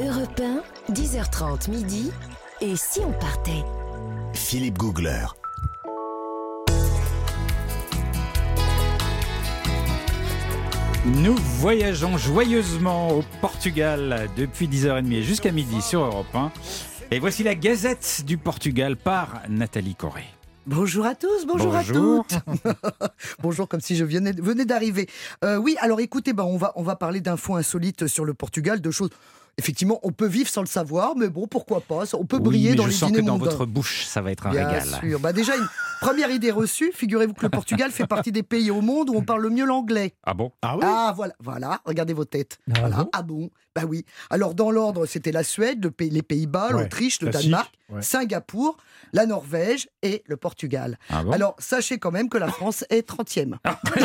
Europe 1, 10h30 midi. Et si on partait? Philippe Googler. Nous voyageons joyeusement au Portugal depuis 10h30 et jusqu'à midi sur Europe 1. Et voici la Gazette du Portugal par Nathalie Corée. Bonjour à tous, bonjour, Bonjour. à toutes. bonjour, comme si je venais, venais d'arriver. Euh, oui, alors écoutez, bah, on, va, on va parler d'infos insolites sur le Portugal, de choses. Effectivement, on peut vivre sans le savoir, mais bon, pourquoi pas On peut Oui, briller mais dans je les sens dîners que dans mondains. votre bouche, ça va être un Bien régal. sûr. Bah, déjà, une première idée reçue. Figurez-vous que le Portugal fait partie des pays au monde où on parle le mieux l'anglais. Ah bon? Ah oui? Ah voilà, voilà, regardez vos têtes. Ah voilà. bon? Ah bon? Bah oui. Alors dans l'ordre, c'était la Suède, le pays- les Pays-Bas, Ouais, l'Autriche, le Danemark, ouais. Singapour, la Norvège et le Portugal. Ah bon? Alors sachez quand même que la France est 30e. Oui,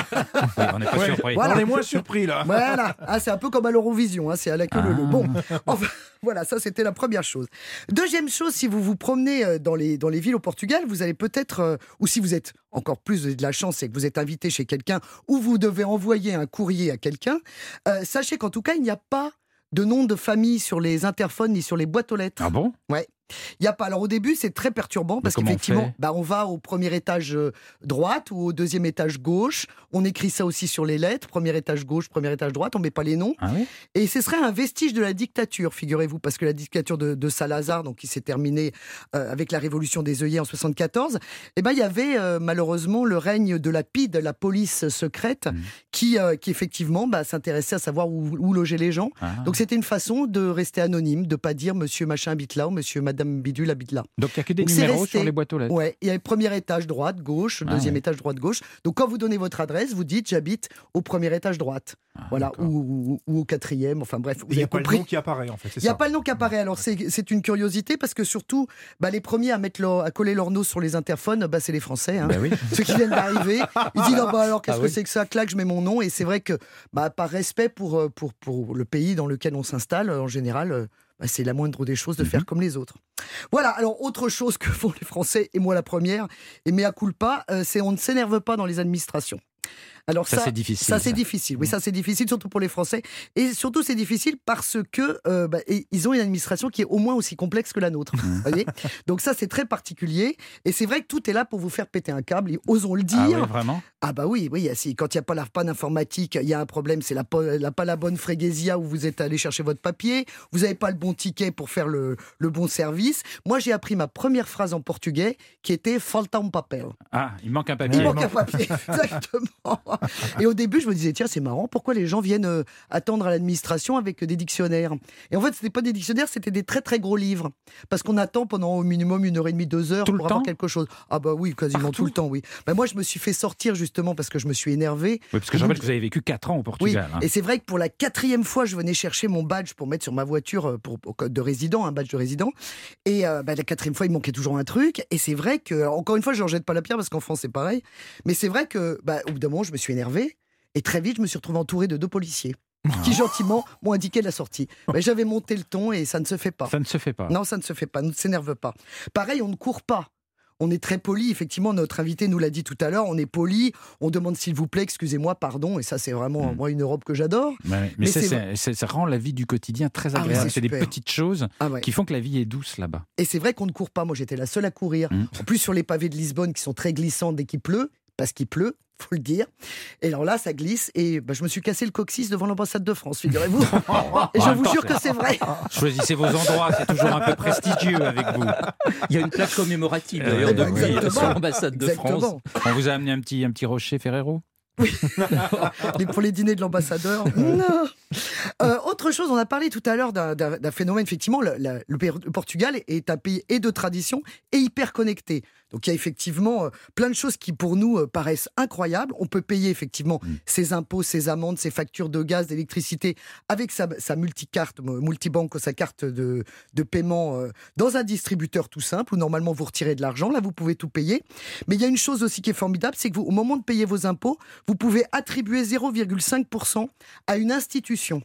On n'est pas Ouais. surpris. Voilà. On est moins surpris là. Voilà, Ah, c'est un peu comme à l'Eurovision, hein, c'est à la queue. Ah. Bon, enfin, voilà, ça c'était la première chose. Deuxième chose, si vous vous promenez euh, dans les, dans les villes au Portugal, vous allez peut-être, euh, ou si vous êtes encore plus de la chance et que vous êtes invité chez quelqu'un ou vous devez envoyer un courrier à quelqu'un, euh, sachez qu'en tout cas, il n'y a pas de nom de famille sur les interphones ni sur les boîtes aux lettres. Ah bon? Il n'y a pas. Alors au début, c'est très perturbant parce qu'effectivement, bah, on va au premier étage euh, droite ou au deuxième étage gauche. On écrit ça aussi sur les lettres. Premier étage gauche, premier étage droite. On met pas les noms. Ah oui Et ce serait un vestige de la dictature, figurez-vous, parce que la dictature de, de Salazar, donc qui s'est terminée euh, avec la révolution des œillets en 74, eh ben il y avait euh, malheureusement le règne de la PID, la police secrète, Mhm. qui, qui effectivement bah, s'intéressait à savoir où, où loger les gens. Ah. Donc c'était une façon de rester anonyme, de pas dire Monsieur machin habite là ou Monsieur Madame bidule habite là. Donc il n'y a que des Donc, numéros resté. sur les boîtes aux lettres. Ouais, il y a le premier étage droite, gauche, Ah deuxième ouais. étage droite, gauche. Donc quand vous donnez votre adresse, vous dites j'habite au premier étage droite, Ah, voilà, ou, ou- ou au quatrième. Enfin bref, Il n'y a pas le nom qui apparaît en fait, Il n'y a pas le nom qui apparaît. Alors, c'est c'est une curiosité parce que surtout, bah, les premiers à, mettre leur- à coller leur nose sur les interphones, bah, c'est les Français. hein. Oui. Ceux qui viennent d'arriver. Ils disent bah, alors, qu'est-ce Ah que oui. c'est que ça? Clac, je mets mon nom. Et c'est vrai que, bah, par respect pour, euh, pour, pour le pays dans lequel on s'installe, en général, euh, bah, c'est la moindre des choses de Mhm. faire comme les autres. Voilà, alors autre chose que font les Français, et moi la première, et mea culpa, euh, c'est on ne s'énerve pas dans les administrations. Alors Ça, c'est difficile. ça, c'est difficile. Oui, ça, c'est difficile, surtout pour les Français. Et surtout, c'est difficile parce que euh, bah, ils ont une administration qui est au moins aussi complexe que la nôtre. Mmh. voyez? Donc ça, c'est très particulier. Et c'est vrai que tout est là pour vous faire péter un câble. Et osons le Ah dire. oui, vraiment? Ah bah oui, oui. Si, quand il n'y a pas la panne informatique, il y a un problème. C'est la, pas la bonne fréguesia où vous êtes allé chercher votre papier. Vous n'avez pas le bon ticket pour faire le, le bon service. Moi, j'ai appris ma première phrase en portugais qui était falta um papel. Ah, il manque un papier. Il manque un papier, exactement. Et au début, je me disais, tiens, c'est marrant, pourquoi les gens viennent euh, attendre à l'administration avec des dictionnaires? Et en fait, ce n'était pas des dictionnaires, c'était des très très gros livres. Parce qu'on attend pendant au minimum une heure et demie, deux heures Tout pour avoir temps quelque chose. Ah bah oui, quasiment Partout tout le temps, oui. Ben moi, je me suis fait sortir justement parce que je me suis énervé. Oui, parce que je rappelle que vous avez vécu 4 ans au Oui, Portugal. hein. et c'est vrai que pour la quatrième fois, je venais chercher mon badge pour mettre sur ma voiture euh, pour, de résident, un badge de résident. Et euh, bah, la quatrième fois, il manquait toujours un truc. Et c'est vrai que, encore une fois, je ne jette pas la pierre parce qu'en France, c'est pareil. Mais c'est vrai que, bah, au bout d'un moment, je me suis énervé. Et très vite, je me suis retrouvé entouré de deux policiers qui gentiment m'ont indiqué la sortie. Mais J'avais monté le ton et ça ne se fait pas. Ça ne se fait pas. Non, ça ne se fait pas. Ne s'énerve pas. Pareil, on ne court pas. On est très poli, effectivement, notre invité nous l'a dit tout à l'heure, on est poli, on demande s'il vous plaît, excusez-moi, pardon, et ça c'est vraiment Mm. moi une Europe que j'adore. Mais, mais Mais ça, ça rend la vie du quotidien très Ah agréable. c'est des petites choses Ah ouais. qui font que la vie est douce là-bas. Et c'est vrai qu'on ne court pas. Moi, j'étais la seule à courir. Mm. En plus, sur les pavés de Lisbonne qui sont très glissants dès qu'il pleut, parce qu'il pleut, faut le dire. Et alors là, ça glisse. Et bah, je me suis cassé le coccyx devant l'ambassade de France, figurez-vous. et je vous jure que c'est vrai. Choisissez vos endroits, c'est toujours un peu prestigieux avec vous. Il y a une plaque commémorative Euh, d'ailleurs depuis exactement. sur l'ambassade de France. On vous a amené un petit, un petit rocher Ferrero? Les- pour les dîners de l'ambassadeur. Non. Euh, autre chose, on a parlé tout à l'heure d'un- phénomène, effectivement, le, Portugal est un pays et de tradition et hyper connecté. Donc il y a effectivement euh, plein de choses qui pour nous euh, paraissent incroyables. On peut payer effectivement Mm. ses impôts, ses amendes, ses factures de gaz, d'électricité avec sa, sa multicarte, euh, multibanque, sa carte de, de paiement euh, dans un distributeur tout simple où normalement vous retirez de l'argent. Là, vous pouvez tout payer. Mais il y a une chose aussi qui est formidable, c'est que vous, au moment de payer vos impôts, vous pouvez attribuer 0,5% à une institution.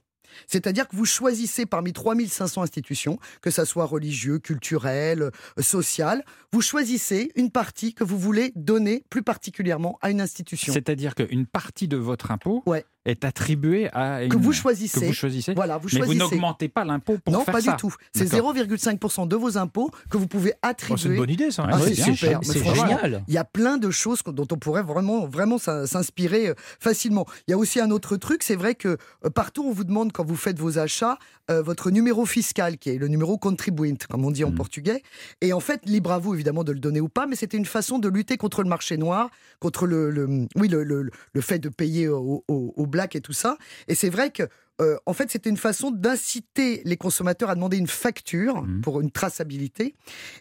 C'est-à-dire que vous choisissez parmi 3500 institutions, que ça soit religieux, culturel, euh, social, vous choisissez une partie que vous voulez donner plus particulièrement à une institution. C'est-à-dire qu'une partie de votre impôt Ouais. Est attribué à une... que vous choisissez. que vous choisissez. Voilà, vous Mais vous choisissez. n'augmentez pas l'impôt pour non, faire pas ça. du tout. C'est D'accord. 0,5% de vos impôts que vous pouvez Oh, c'est attribuer. une bonne idée, ça. Ah, c'est super. C'est génial. Il y a plein de choses dont on pourrait vraiment, vraiment s'in- s'inspirer euh, facilement. Il y a aussi un autre truc, c'est vrai que euh, partout on vous demande quand vous faites vos achats euh, votre numéro fiscal, qui est le numéro contribuint, comme on dit en Mm. portugais. Et en fait, libre à vous évidemment de le donner ou pas, mais c'était une façon de lutter contre le marché noir, contre le, le- oui, le, le- le fait de payer au, au- au black et tout ça. Et c'est vrai que euh, en fait, c'était une façon d'inciter les consommateurs à demander une facture Mhm. pour une traçabilité.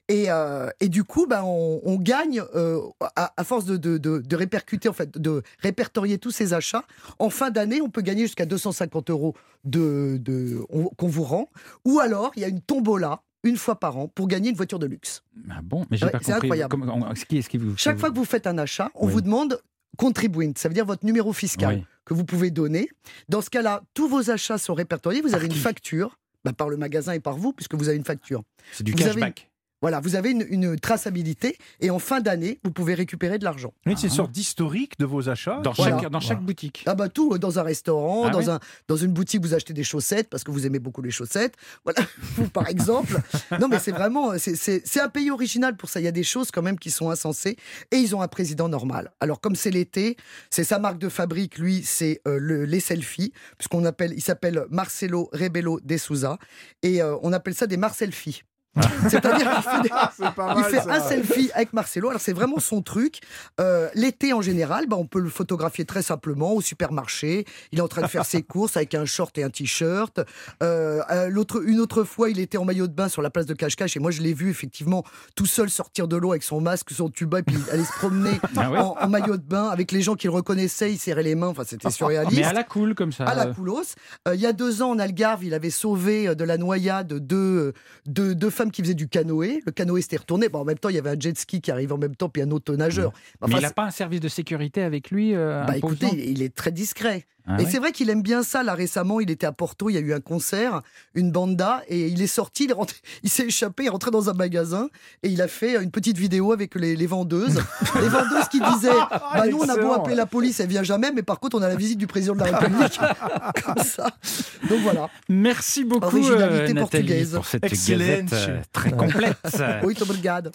Et, euh, et du coup, ben, on, on gagne, euh, à, à force de, de, de- de répercuter, en fait, de répertorier tous ces achats. En fin d'année, on peut gagner jusqu'à 250 euros de, de, on- qu'on vous rend. Ou alors, il y a une tombola une fois par an pour gagner une voiture de luxe. Ah bon, mais j'ai Ouais, pas c'est compris. incroyable. Comment- on- ce qui- ce qui vous- Chaque fois que vous faites un achat, on Oui. vous demande contribuint, ça veut dire votre numéro fiscal Oui. Que vous pouvez donner. Dans ce cas-là, tous vos achats sont répertoriés. Vous Par avez une facture, bah, par le magasin et par vous, puisque vous avez une facture. C'est du vous cashback. Voilà, vous avez une, une traçabilité et en fin d'année, vous pouvez récupérer de l'argent. Oui, c'est une Ah. sorte d'historique de vos achats. Dans Voilà. chaque, dans chaque Voilà. boutique. Ah bah tout, euh, dans un restaurant, Ah dans, ouais un, dans une boutique, vous achetez des chaussettes parce que vous aimez beaucoup les chaussettes. Voilà, vous par exemple. Non mais c'est vraiment, c'est- un pays original pour ça. Il y a des choses quand même qui sont insensées et ils ont un président normal. Alors comme c'est l'été, c'est sa marque de fabrique, lui, c'est euh, le- les selfies, puisqu'on appelle, il s'appelle Marcelo Rebelo de Souza et euh, on appelle ça des Marcelfies. C'est-à-dire qu'il fait, des- pas il fait un selfie avec Marcelo. Alors c'est vraiment son truc. Euh, L'été en général, bah, on peut le photographier très simplement au supermarché. Il est en train de faire ses courses avec un short et un t-shirt. Euh, euh, l'autre, une autre fois, il était en maillot de bain sur la place de Cache-Cache et moi je l'ai vu effectivement tout seul sortir de l'eau avec son masque, son tuba et puis aller se promener Ah ouais en, en maillot de bain avec les gens qui le reconnaissaient. Il serrait les mains. Enfin, c'était surréaliste Mais à la cool comme ça. à la. Euh, il y a deux ans, en Algarve, il avait sauvé de la noyade deux, deux, deux qui faisaient du canoë. Le canoë s'était retourné. Bon, en même temps, il y avait un jet ski qui arrivait en même temps, puis un autre nageur. Mais il n'a pas un service de sécurité avec lui euh, bah, écoutez, il est très discret. Ah et ouais c'est vrai qu'il aime bien ça. Là, récemment, il était à Porto, il y a eu un concert, une banda, et il est sorti, il, est rentré- il s'est échappé, il est rentré dans un magasin, et il a fait une petite vidéo avec les, les vendeuses. les vendeuses qui disaient bah, Nous, on a beau excellent. appeler la police, elle vient jamais, mais par contre, on a la visite du président de la République. Comme ça. Donc voilà. Merci beaucoup, Originalité euh, Nathalie, portugaise. pour cette Excellente. gazette euh, très complète. Muito obrigado.